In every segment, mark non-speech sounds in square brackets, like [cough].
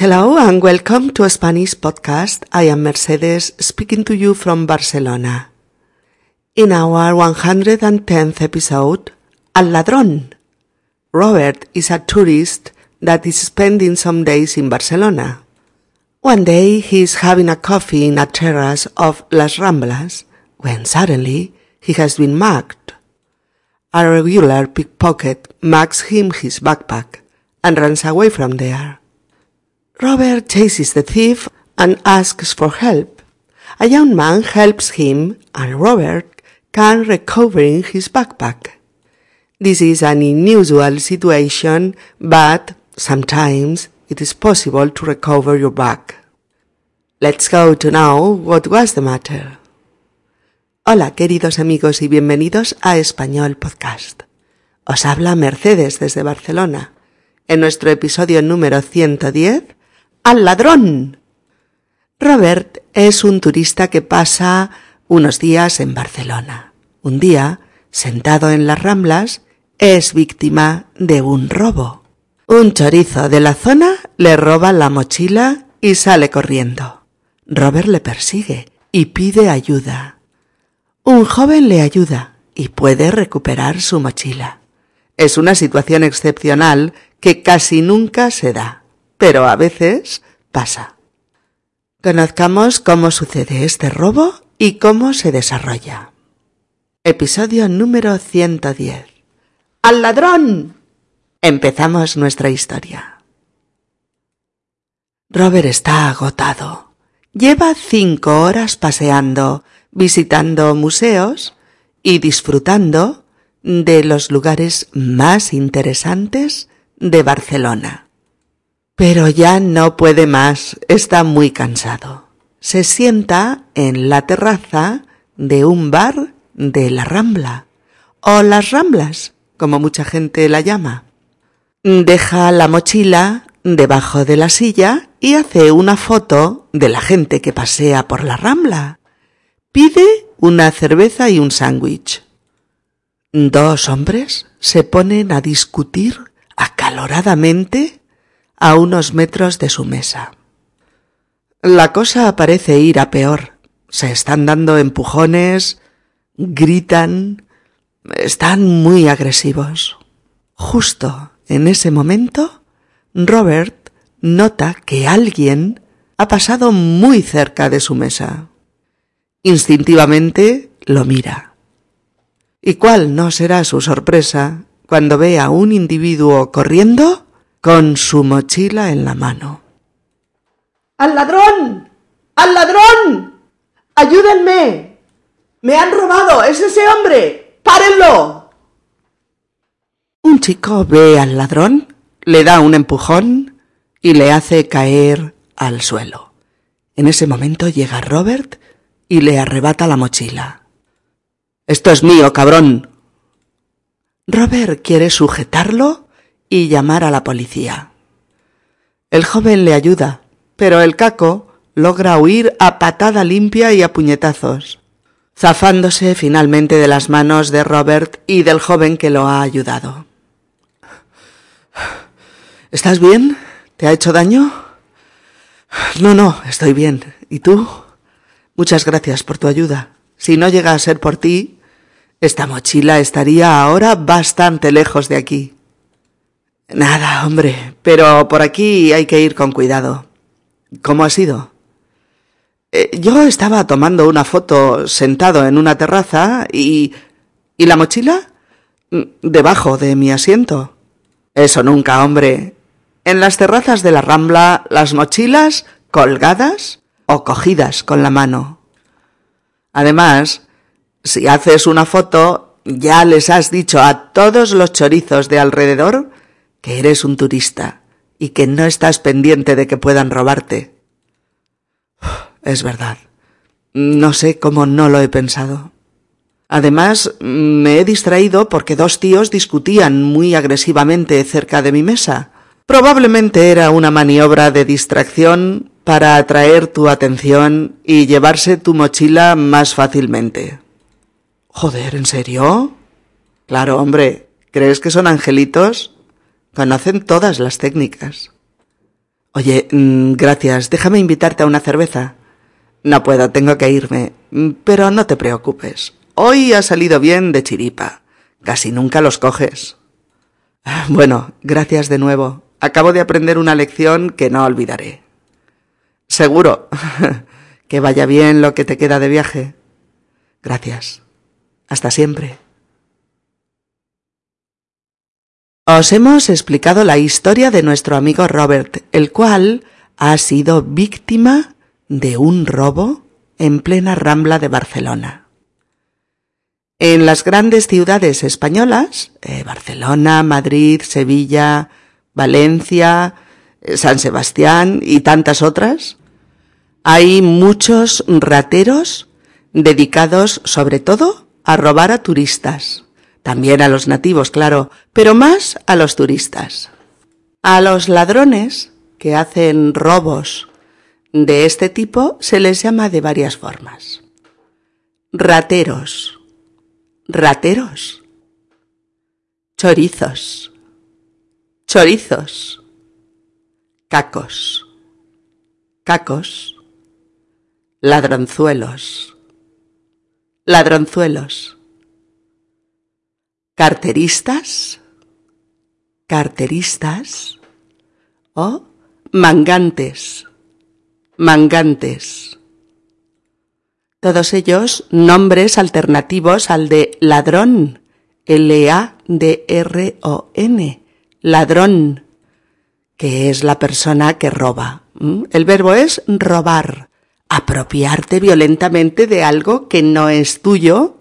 Hello and welcome to a Spanish podcast. I am Mercedes speaking to you from Barcelona. In our 110th episode, Al Ladrón. Robert is a tourist that is spending some days in Barcelona. One day he is having a coffee in a terrace of Las Ramblas when suddenly he has been mugged. A regular pickpocket mugs him his backpack and runs away from there. Robert chases the thief and asks for help. A young man helps him and Robert can recover his backpack. This is an unusual situation, but sometimes it is possible to recover your bag. Let's go to know what was the matter. Hola queridos amigos y bienvenidos a Español Podcast. Os habla Mercedes desde Barcelona. En nuestro episodio número 110, al ladrón. Robert es un turista que pasa unos días en Barcelona. Un día, sentado en las ramblas, es víctima de un robo. Un chorizo de la zona le roba la mochila y sale corriendo. Robert le persigue y pide ayuda. Un joven le ayuda y puede recuperar su mochila. Es una situación excepcional que casi nunca se da pero a veces pasa. Conozcamos cómo sucede este robo y cómo se desarrolla. Episodio número 110. ¡Al ladrón! Empezamos nuestra historia. Robert está agotado. Lleva cinco horas paseando, visitando museos y disfrutando de los lugares más interesantes de Barcelona. Pero ya no puede más, está muy cansado. Se sienta en la terraza de un bar de la Rambla, o las Ramblas, como mucha gente la llama. Deja la mochila debajo de la silla y hace una foto de la gente que pasea por la Rambla. Pide una cerveza y un sándwich. Dos hombres se ponen a discutir acaloradamente a unos metros de su mesa. La cosa parece ir a peor. Se están dando empujones, gritan, están muy agresivos. Justo en ese momento, Robert nota que alguien ha pasado muy cerca de su mesa. Instintivamente lo mira. ¿Y cuál no será su sorpresa cuando ve a un individuo corriendo con su mochila en la mano. ¡Al ladrón! ¡Al ladrón! ¡Ayúdenme! ¡Me han robado! ¡Es ese hombre! ¡Párenlo! Un chico ve al ladrón, le da un empujón y le hace caer al suelo. En ese momento llega Robert y le arrebata la mochila. Esto es mío, cabrón. Robert quiere sujetarlo y llamar a la policía. El joven le ayuda, pero el caco logra huir a patada limpia y a puñetazos, zafándose finalmente de las manos de Robert y del joven que lo ha ayudado. ¿Estás bien? ¿Te ha hecho daño? No, no, estoy bien. ¿Y tú? Muchas gracias por tu ayuda. Si no llega a ser por ti, esta mochila estaría ahora bastante lejos de aquí. Nada, hombre, pero por aquí hay que ir con cuidado. ¿Cómo ha sido? Eh, yo estaba tomando una foto sentado en una terraza y... ¿Y la mochila? Mm, debajo de mi asiento. Eso nunca, hombre. En las terrazas de la Rambla, las mochilas colgadas o cogidas con la mano. Además, si haces una foto, ya les has dicho a todos los chorizos de alrededor que eres un turista y que no estás pendiente de que puedan robarte. Es verdad. No sé cómo no lo he pensado. Además, me he distraído porque dos tíos discutían muy agresivamente cerca de mi mesa. Probablemente era una maniobra de distracción para atraer tu atención y llevarse tu mochila más fácilmente. Joder, ¿en serio? Claro, hombre. ¿Crees que son angelitos? Conocen todas las técnicas. Oye, mm, gracias. Déjame invitarte a una cerveza. No puedo, tengo que irme. Mm, pero no te preocupes. Hoy ha salido bien de chiripa. Casi nunca los coges. [laughs] Bueno, gracias de nuevo. Acabo de aprender una lección que no olvidaré. Seguro. [laughs] que vaya bien lo que te queda de viaje. Gracias. Hasta siempre. Os hemos explicado la historia de nuestro amigo Robert, el cual ha sido víctima de un robo en plena rambla de Barcelona. En las grandes ciudades españolas, eh, Barcelona, Madrid, Sevilla, Valencia, eh, San Sebastián y tantas otras, hay muchos rateros dedicados sobre todo a robar a turistas. También a los nativos, claro, pero más a los turistas. A los ladrones que hacen robos de este tipo se les llama de varias formas. Rateros, rateros, chorizos, chorizos, cacos, cacos, ladronzuelos, ladronzuelos carteristas, carteristas o mangantes, mangantes. Todos ellos nombres alternativos al de ladrón, L-A-D-R-O-N, ladrón, que es la persona que roba. El verbo es robar, apropiarte violentamente de algo que no es tuyo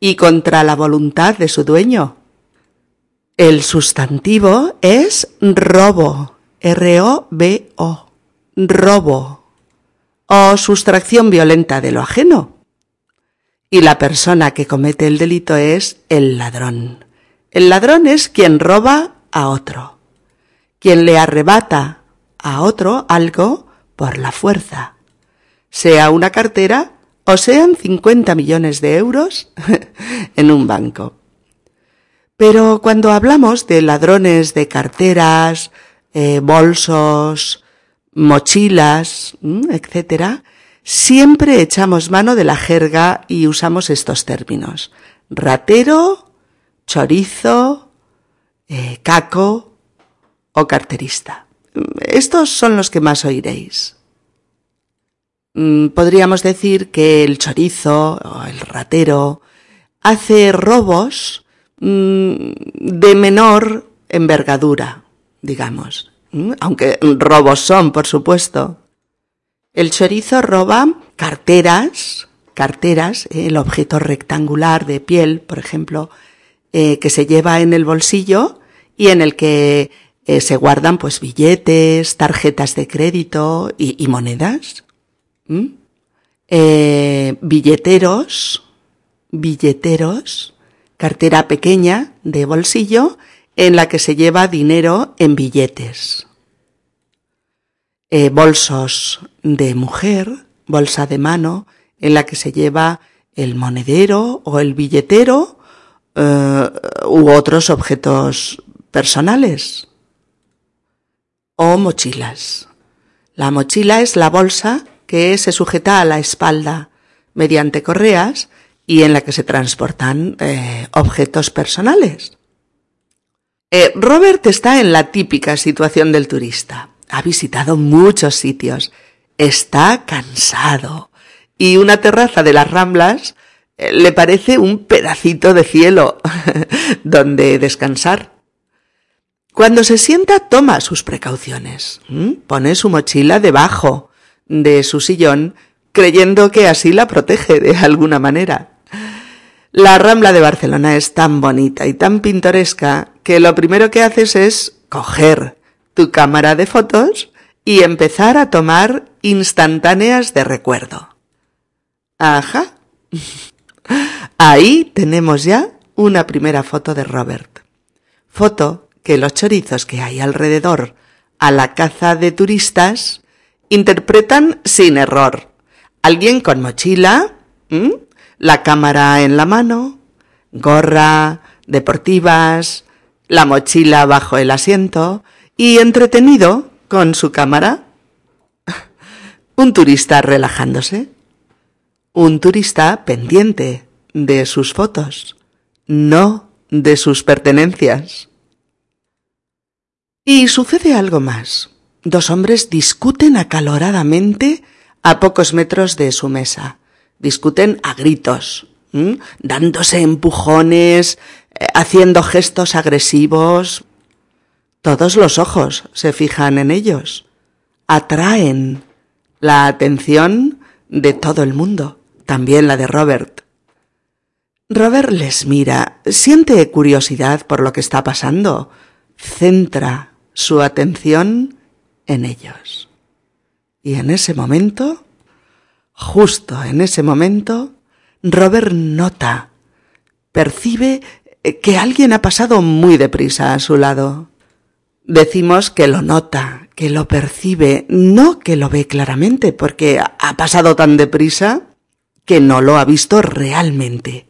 y contra la voluntad de su dueño. El sustantivo es robo, R-O-B-O, robo, o sustracción violenta de lo ajeno. Y la persona que comete el delito es el ladrón. El ladrón es quien roba a otro, quien le arrebata a otro algo por la fuerza, sea una cartera o sean 50 millones de euros [laughs] en un banco. Pero cuando hablamos de ladrones de carteras, eh, bolsos, mochilas, etc., siempre echamos mano de la jerga y usamos estos términos. Ratero, chorizo, eh, caco o carterista. Estos son los que más oiréis. Mm, podríamos decir que el chorizo o el ratero hace robos mm, de menor envergadura, digamos, aunque robos son, por supuesto. El chorizo roba carteras, carteras, el objeto rectangular de piel, por ejemplo, eh, que se lleva en el bolsillo y en el que eh, se guardan pues billetes, tarjetas de crédito y monedas. ¿Mm? Eh, billeteros, billeteros, cartera pequeña de bolsillo en la que se lleva dinero en billetes. Eh, bolsos de mujer, bolsa de mano, en la que se lleva el monedero o el billetero eh, u otros objetos personales. O mochilas. La mochila es la bolsa que se sujeta a la espalda mediante correas y en la que se transportan eh, objetos personales. Eh, Robert está en la típica situación del turista. Ha visitado muchos sitios, está cansado y una terraza de las Ramblas eh, le parece un pedacito de cielo [laughs] donde descansar. Cuando se sienta toma sus precauciones. Pone su mochila debajo de su sillón, creyendo que así la protege de alguna manera. La Rambla de Barcelona es tan bonita y tan pintoresca que lo primero que haces es coger tu cámara de fotos y empezar a tomar instantáneas de recuerdo. Ajá. Ahí tenemos ya una primera foto de Robert. Foto que los chorizos que hay alrededor a la caza de turistas interpretan sin error. Alguien con mochila, la cámara en la mano, gorra, deportivas, la mochila bajo el asiento y entretenido con su cámara? [laughs] Un turista relajándose. Un turista pendiente de sus fotos, no de sus pertenencias. Y sucede algo más. Dos hombres discuten acaloradamente a pocos metros de su mesa. Discuten a gritos, dándose empujones, eh, haciendo gestos agresivos. Todos los ojos se fijan en ellos. Atraen la atención de todo el mundo, también la de Robert. Robert les mira, siente curiosidad por lo que está pasando, centra su atención en ellos. Y en ese momento, justo en ese momento, Robert nota, percibe que alguien ha pasado muy deprisa a su lado. Decimos que lo nota, que lo percibe, no que lo ve claramente, porque ha pasado tan deprisa que no lo ha visto realmente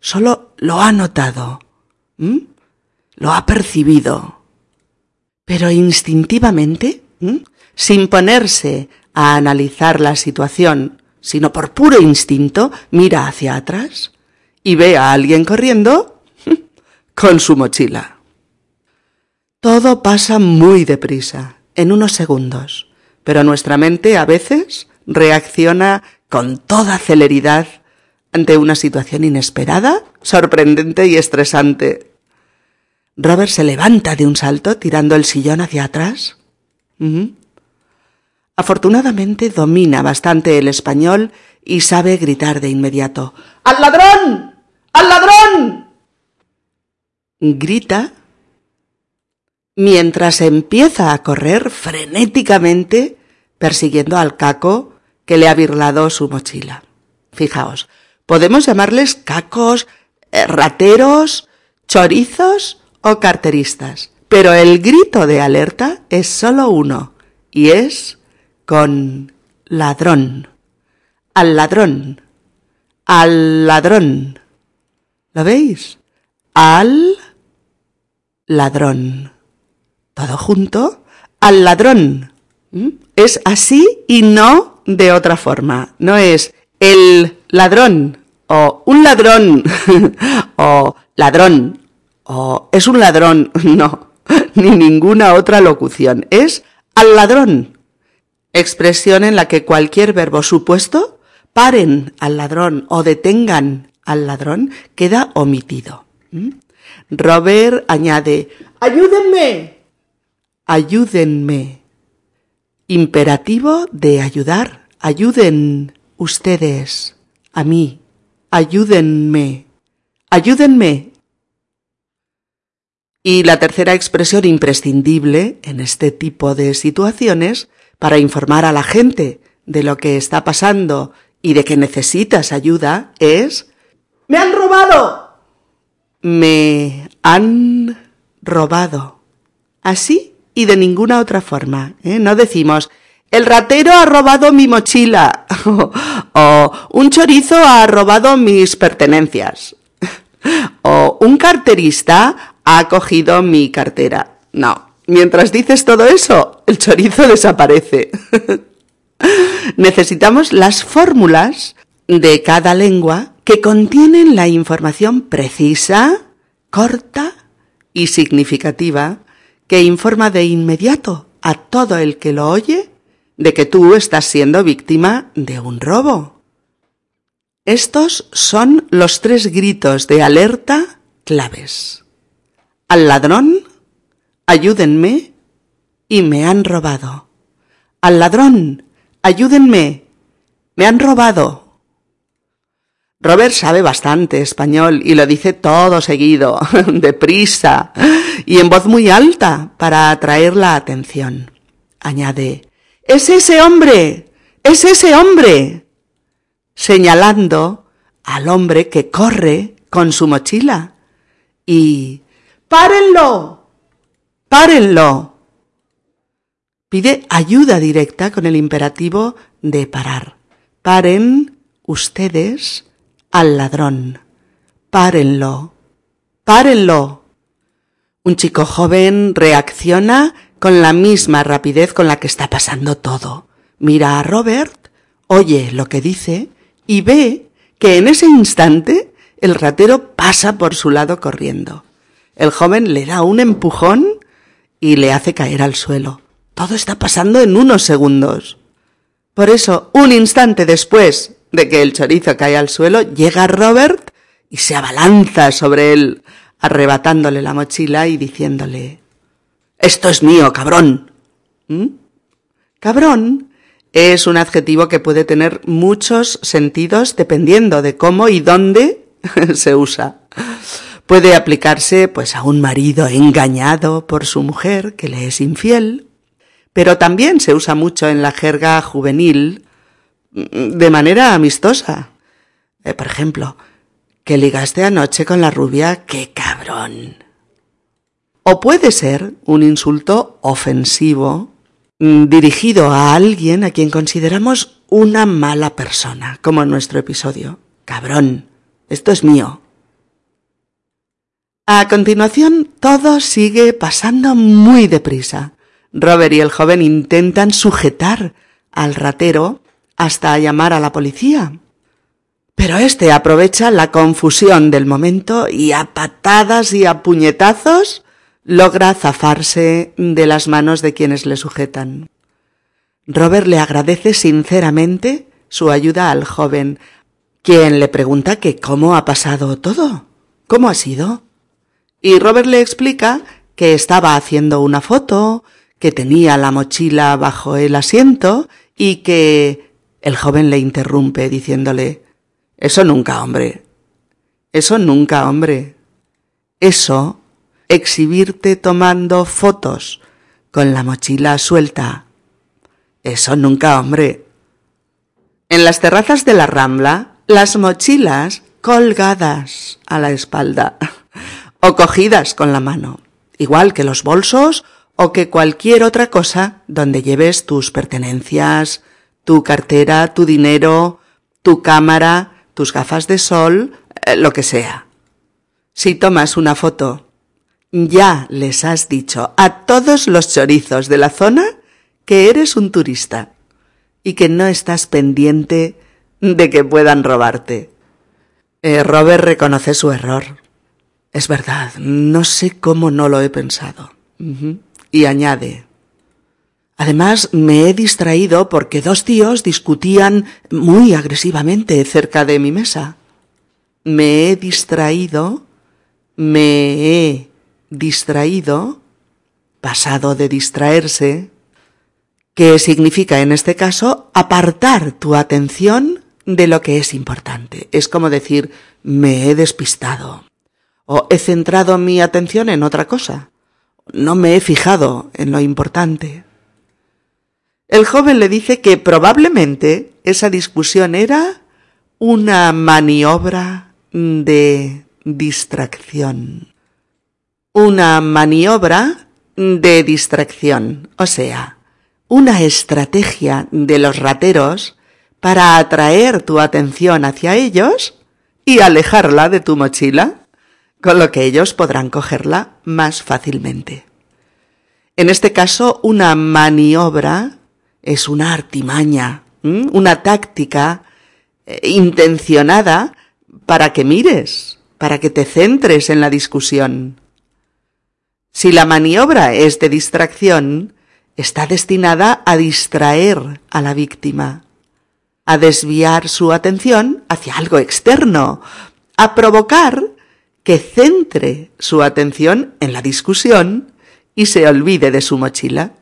solo lo ha notado, lo ha percibido. Pero instintivamente, sin ponerse a analizar la situación, sino por puro instinto, mira hacia atrás y ve a alguien corriendo con su mochila. Todo pasa muy deprisa, en unos segundos, pero nuestra mente a veces reacciona con toda celeridad ante una situación inesperada, sorprendente y estresante. Robert se levanta de un salto tirando el sillón hacia atrás. Afortunadamente domina bastante el español y sabe gritar de inmediato ¡Al ladrón! ¡Al ladrón! Grita mientras empieza a correr frenéticamente persiguiendo al caco que le ha birlado su mochila. Fijaos, Podemos llamarles cacos, eh, rateros, chorizos o carteristas. Pero el grito de alerta es solo uno, y es con ladrón. Al ladrón. Al ladrón. ¿Lo veis? Al ladrón. Todo junto. Al ladrón. ¿Mm? Es así y no de otra forma. No es el ladrón o un ladrón [laughs] o ladrón o es un ladrón, [laughs] no, [laughs] ni ninguna otra locución, es al ladrón. Expresión en la que cualquier verbo supuesto, paren al ladrón o detengan al ladrón, queda omitido. ¿Mm? Robert añade, ayúdenme, ayúdenme. Imperativo de ayudar, ayuden ustedes a mí, ayúdenme, ayúdenme. Y la tercera expresión imprescindible en este tipo de situaciones para informar a la gente de lo que está pasando y de que necesitas ayuda es ¡Me han robado! Me han robado. Así y de ninguna otra forma. ¿eh? No decimos el ratero ha robado mi mochila. [laughs] o un chorizo ha robado mis pertenencias. [laughs] o un carterista ha cogido mi cartera. No, mientras dices todo eso, el chorizo desaparece. [laughs] Necesitamos las fórmulas de cada lengua que contienen la información precisa, corta y significativa que informa de inmediato a todo el que lo oye de que tú estás siendo víctima de un robo. Estos son los tres gritos de alerta claves. Al ladrón, ayúdenme y me han robado. Al ladrón, ayúdenme, me han robado. Robert sabe bastante español y lo dice todo seguido, [laughs] deprisa y en voz muy alta para atraer la atención. Añade, es ese hombre, es ese hombre, señalando al hombre que corre con su mochila. Y párenlo, párenlo. Pide ayuda directa con el imperativo de parar. Paren ustedes al ladrón. Párenlo, párenlo. Un chico joven reacciona con la misma rapidez con la que está pasando todo. Mira a Robert, oye lo que dice y ve que en ese instante el ratero pasa por su lado corriendo. El joven le da un empujón y le hace caer al suelo. Todo está pasando en unos segundos. Por eso, un instante después de que el chorizo cae al suelo, llega Robert y se abalanza sobre él, arrebatándole la mochila y diciéndole Esto es mío, cabrón. ¿Mm? Cabrón es un adjetivo que puede tener muchos sentidos dependiendo de cómo y dónde [laughs] se usa. Puede aplicarse pues a un marido engañado por su mujer que le es infiel, pero también se usa mucho en la jerga juvenil de manera amistosa. Eh, por ejemplo, que ligaste anoche con la rubia, qué cabrón. O puede ser un insulto ofensivo mm, dirigido a alguien a quien consideramos una mala persona, como en nuestro episodio. Cabrón, esto es mío. A continuación, todo sigue pasando muy deprisa. Robert y el joven intentan sujetar al ratero hasta llamar a la policía. Pero éste aprovecha la confusión del momento y a patadas y a puñetazos logra zafarse de las manos de quienes le sujetan. Robert le agradece sinceramente su ayuda al joven, quien le pregunta que cómo ha pasado todo, cómo ha sido. Y Robert le explica que estaba haciendo una foto, que tenía la mochila bajo el asiento y que el joven le interrumpe diciéndole Eso nunca, hombre. Eso nunca, hombre. Eso, exhibirte tomando fotos con la mochila suelta. Eso nunca, hombre. En las terrazas de la Rambla, las mochilas colgadas a la espalda [laughs] o cogidas con la mano, igual que los bolsos o que cualquier otra cosa donde lleves tus pertenencias, tu cartera, tu dinero, tu cámara, tus gafas de sol, eh, lo que sea. Si tomas una foto, ya les has dicho a todos los chorizos de la zona que eres un turista y que no estás pendiente de que puedan robarte. Eh, Robert reconoce su error. Es verdad, no sé cómo no lo he pensado. Y añade, Además, me he distraído porque dos tíos discutían muy agresivamente cerca de mi mesa. Me he distraído, me he distraído, pasado de distraerse, que significa en este caso apartar tu atención de lo que es importante. Es como decir, me he despistado o he centrado mi atención en otra cosa. No me he fijado en lo importante. El joven le dice que probablemente esa discusión era una maniobra de distracción. Una maniobra de distracción, o sea, una estrategia de los rateros para atraer tu atención hacia ellos y alejarla de tu mochila, con lo que ellos podrán cogerla más fácilmente. En este caso, una maniobra es una artimaña, una táctica eh, intencionada para que mires, para que te centres en la discusión. Si la maniobra es de distracción, está destinada a distraer a la víctima, a desviar su atención hacia algo externo, a provocar que centre su atención en la discusión y se olvide de su mochila.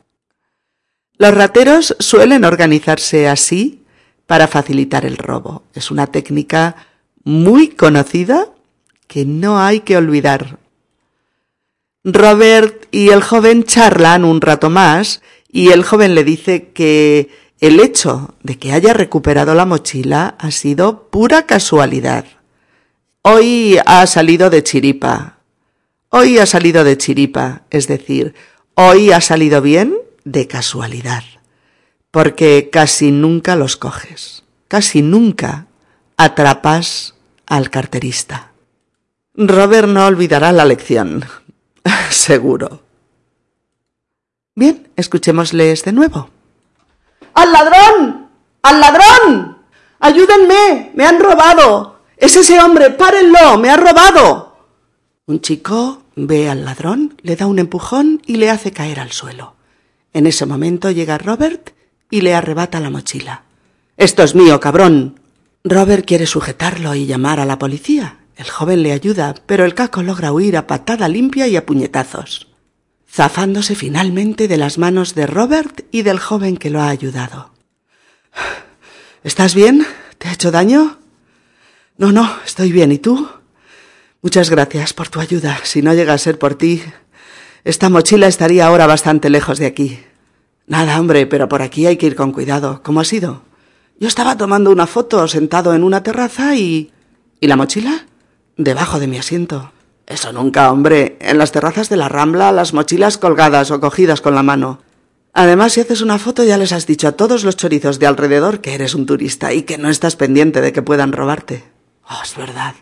Los rateros suelen organizarse así para facilitar el robo. Es una técnica muy conocida que no hay que olvidar. Robert y el joven charlan un rato más y el joven le dice que el hecho de que haya recuperado la mochila ha sido pura casualidad. Hoy ha salido de chiripa. Hoy ha salido de chiripa, es decir, hoy ha salido bien de casualidad, porque casi nunca los coges, casi nunca atrapas al carterista. Robert no olvidará la lección, [laughs] seguro. Bien, escuchémosles de nuevo. ¡Al ladrón! ¡Al ladrón! ¡Ayúdenme! ¡Me han robado! ¡Es ese hombre! ¡Párenlo! ¡Me ha robado! Un chico ve al ladrón, le da un empujón y le hace caer al suelo. En ese momento llega Robert y le arrebata la mochila. Esto es mío, cabrón. Robert quiere sujetarlo y llamar a la policía. El joven le ayuda, pero el caco logra huir a patada limpia y a puñetazos zafándose finalmente de las manos de Robert y del joven que lo ha ayudado. [sighs] ¿Estás bien? ¿Te ha hecho daño? No, no, estoy bien. ¿Y tú? Muchas gracias por tu ayuda. Si no llega a ser por ti, esta mochila estaría ahora bastante lejos de aquí. Nada, hombre, pero por aquí hay que ir con cuidado. ¿Cómo ha sido? Yo estaba tomando una foto sentado en una terraza y... ¿Y la mochila? Debajo de mi asiento. Eso nunca, hombre. En las terrazas de la Rambla, las mochilas colgadas o cogidas con la mano. Además, si haces una foto ya les has dicho a todos los chorizos de alrededor que eres un turista y que no estás pendiente de que puedan robarte. Oh, es verdad.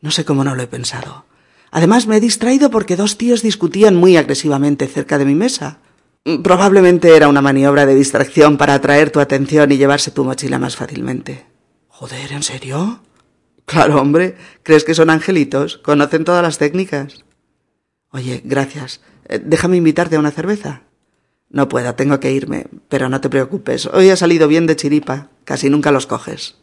No sé cómo no lo he pensado. Además, me he distraído porque dos tíos discutían muy agresivamente cerca de mi mesa. Probablemente era una maniobra de distracción para atraer tu atención y llevarse tu mochila más fácilmente. Joder, ¿en serio? Claro, hombre. ¿Crees que son angelitos? Conocen todas las técnicas. Oye, gracias. Eh, déjame invitarte a una cerveza. No puedo, tengo que irme. Pero no te preocupes. Hoy ha salido bien de chiripa. Casi nunca los coges.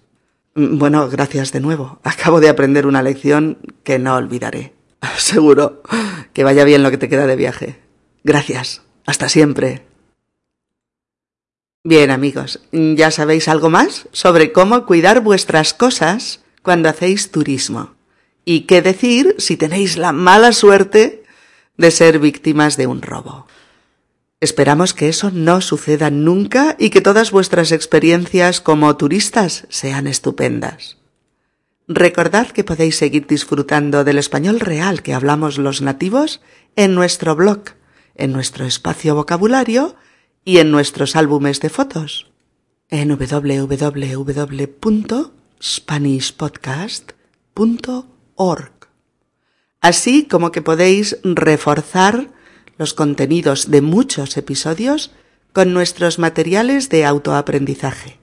Mm, bueno, gracias de nuevo. [laughs] Acabo de aprender una lección que no olvidaré. [laughs] Seguro. Que vaya bien lo que te queda de viaje. Gracias. Hasta siempre. Bien, amigos, ¿ya sabéis algo más sobre cómo cuidar vuestras cosas cuando hacéis turismo. Y qué decir si tenéis la mala suerte de ser víctimas de un robo. Esperamos que eso no suceda nunca y que todas vuestras experiencias como turistas sean estupendas. Recordad que podéis seguir disfrutando del español real que hablamos los nativos en nuestro blog, en nuestro espacio vocabulario y en nuestros álbumes de fotos en www spanishpodcast.org. Así como que podéis reforzar los contenidos de muchos episodios con nuestros materiales de autoaprendizaje.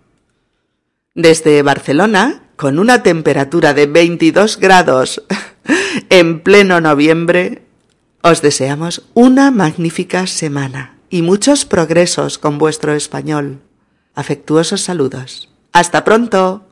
Desde Barcelona, con una temperatura de 22 grados [laughs] en pleno noviembre, os deseamos una magnífica semana y muchos progresos con vuestro español. Afectuosos saludos. Hasta pronto.